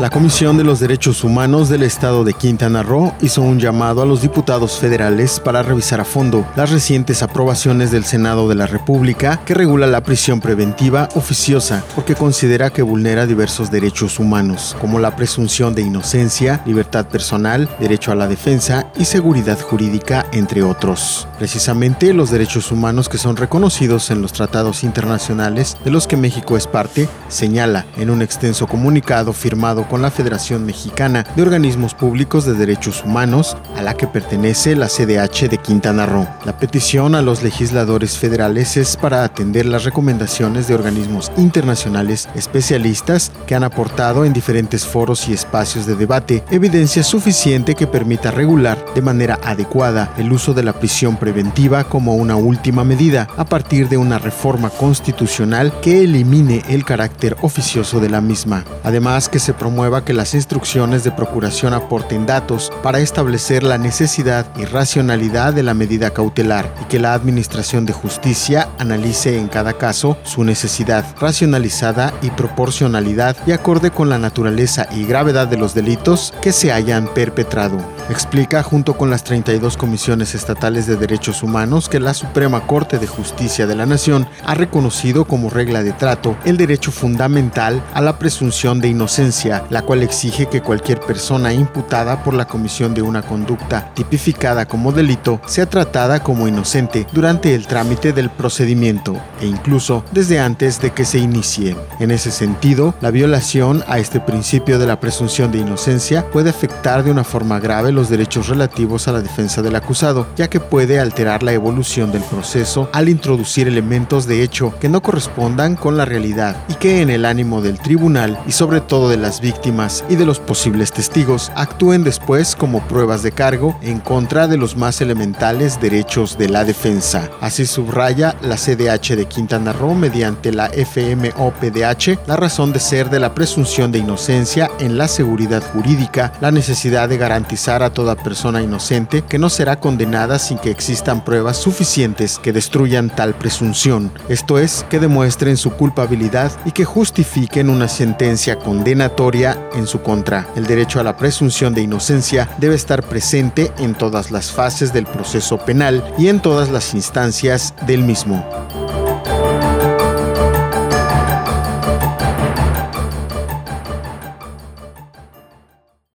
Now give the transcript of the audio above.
La Comisión de los Derechos Humanos del Estado de Quintana Roo hizo un llamado a los diputados federales para revisar a fondo las recientes aprobaciones del Senado de la República que regula la prisión preventiva oficiosa porque considera que vulnera diversos derechos humanos, como la presunción de inocencia, libertad personal, derecho a la defensa y seguridad jurídica, entre otros. Precisamente los derechos humanos que son reconocidos en los tratados internacionales de los que México es parte, señala en un extenso comunicado firmado con la Federación Mexicana de Organismos Públicos de Derechos Humanos, a la que pertenece la CDH de Quintana Roo. La petición a los legisladores federales es para atender las recomendaciones de organismos internacionales especialistas que han aportado en diferentes foros y espacios de debate evidencia suficiente que permita regular de manera adecuada el uso de la prisión preventiva como una última medida a partir de una reforma constitucional que elimine el carácter oficioso de la misma. Además que se promueva promueva que las instrucciones de procuración aporten datos para establecer la necesidad y racionalidad de la medida cautelar y que la Administración de Justicia analice en cada caso su necesidad racionalizada y proporcionalidad y acorde con la naturaleza y gravedad de los delitos que se hayan perpetrado. Explica junto con las 32 comisiones estatales de derechos humanos que la Suprema Corte de Justicia de la Nación ha reconocido como regla de trato el derecho fundamental a la presunción de inocencia la cual exige que cualquier persona imputada por la comisión de una conducta tipificada como delito sea tratada como inocente durante el trámite del procedimiento e incluso desde antes de que se inicie. En ese sentido, la violación a este principio de la presunción de inocencia puede afectar de una forma grave los derechos relativos a la defensa del acusado, ya que puede alterar la evolución del proceso al introducir elementos de hecho que no correspondan con la realidad y que en el ánimo del tribunal y sobre todo de las víctimas y de los posibles testigos actúen después como pruebas de cargo en contra de los más elementales derechos de la defensa. Así subraya la CDH de Quintana Roo mediante la FMOPDH la razón de ser de la presunción de inocencia en la seguridad jurídica, la necesidad de garantizar a toda persona inocente que no será condenada sin que existan pruebas suficientes que destruyan tal presunción, esto es, que demuestren su culpabilidad y que justifiquen una sentencia condenatoria en su contra. El derecho a la presunción de inocencia debe estar presente en todas las fases del proceso penal y en todas las instancias del mismo.